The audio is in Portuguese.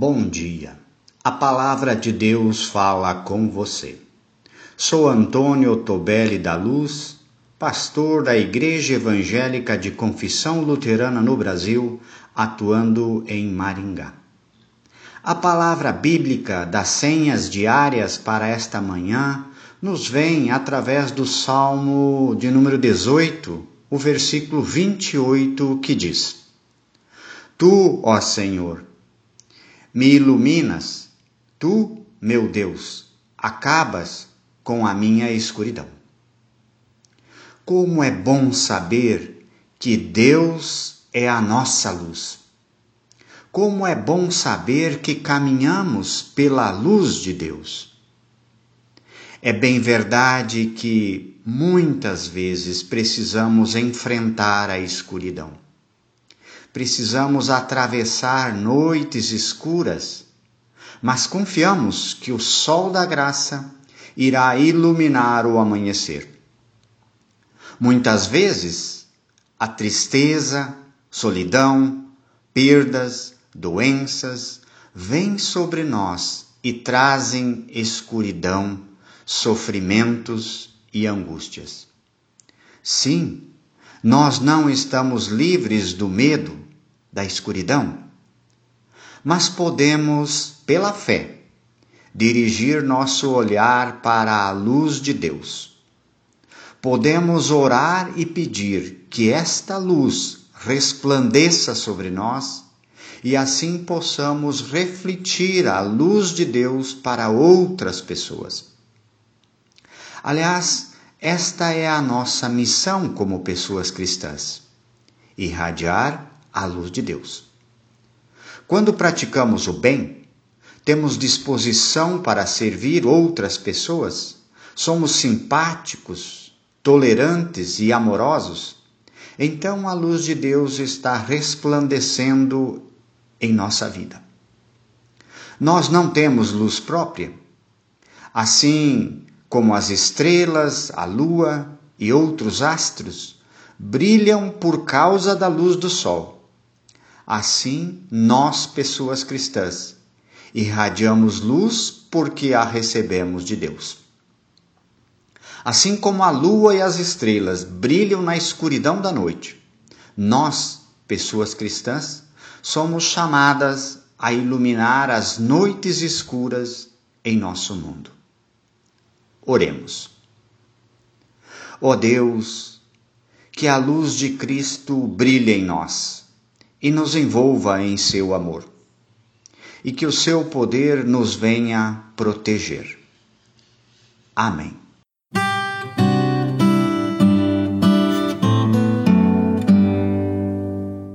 Bom dia. A palavra de Deus fala com você. Sou Antônio Tobelli da Luz, pastor da Igreja Evangélica de Confissão Luterana no Brasil, atuando em Maringá. A palavra bíblica das senhas diárias para esta manhã nos vem através do Salmo de número 18, o versículo 28, que diz: Tu, ó Senhor, me iluminas, tu, meu Deus, acabas com a minha escuridão. Como é bom saber que Deus é a nossa luz. Como é bom saber que caminhamos pela luz de Deus. É bem verdade que muitas vezes precisamos enfrentar a escuridão. Precisamos atravessar noites escuras, mas confiamos que o sol da graça irá iluminar o amanhecer. Muitas vezes, a tristeza, solidão, perdas, doenças vêm sobre nós e trazem escuridão, sofrimentos e angústias. Sim, nós não estamos livres do medo, da escuridão, mas podemos, pela fé, dirigir nosso olhar para a luz de Deus. Podemos orar e pedir que esta luz resplandeça sobre nós e assim possamos refletir a luz de Deus para outras pessoas. Aliás, esta é a nossa missão como pessoas cristãs: irradiar a luz de Deus. Quando praticamos o bem, temos disposição para servir outras pessoas, somos simpáticos, tolerantes e amorosos, então a luz de Deus está resplandecendo em nossa vida. Nós não temos luz própria. Assim, como as estrelas, a lua e outros astros, brilham por causa da luz do sol. Assim, nós, pessoas cristãs, irradiamos luz porque a recebemos de Deus. Assim como a lua e as estrelas brilham na escuridão da noite, nós, pessoas cristãs, somos chamadas a iluminar as noites escuras em nosso mundo. Oremos. Ó oh Deus, que a luz de Cristo brilhe em nós e nos envolva em seu amor, e que o seu poder nos venha proteger. Amém.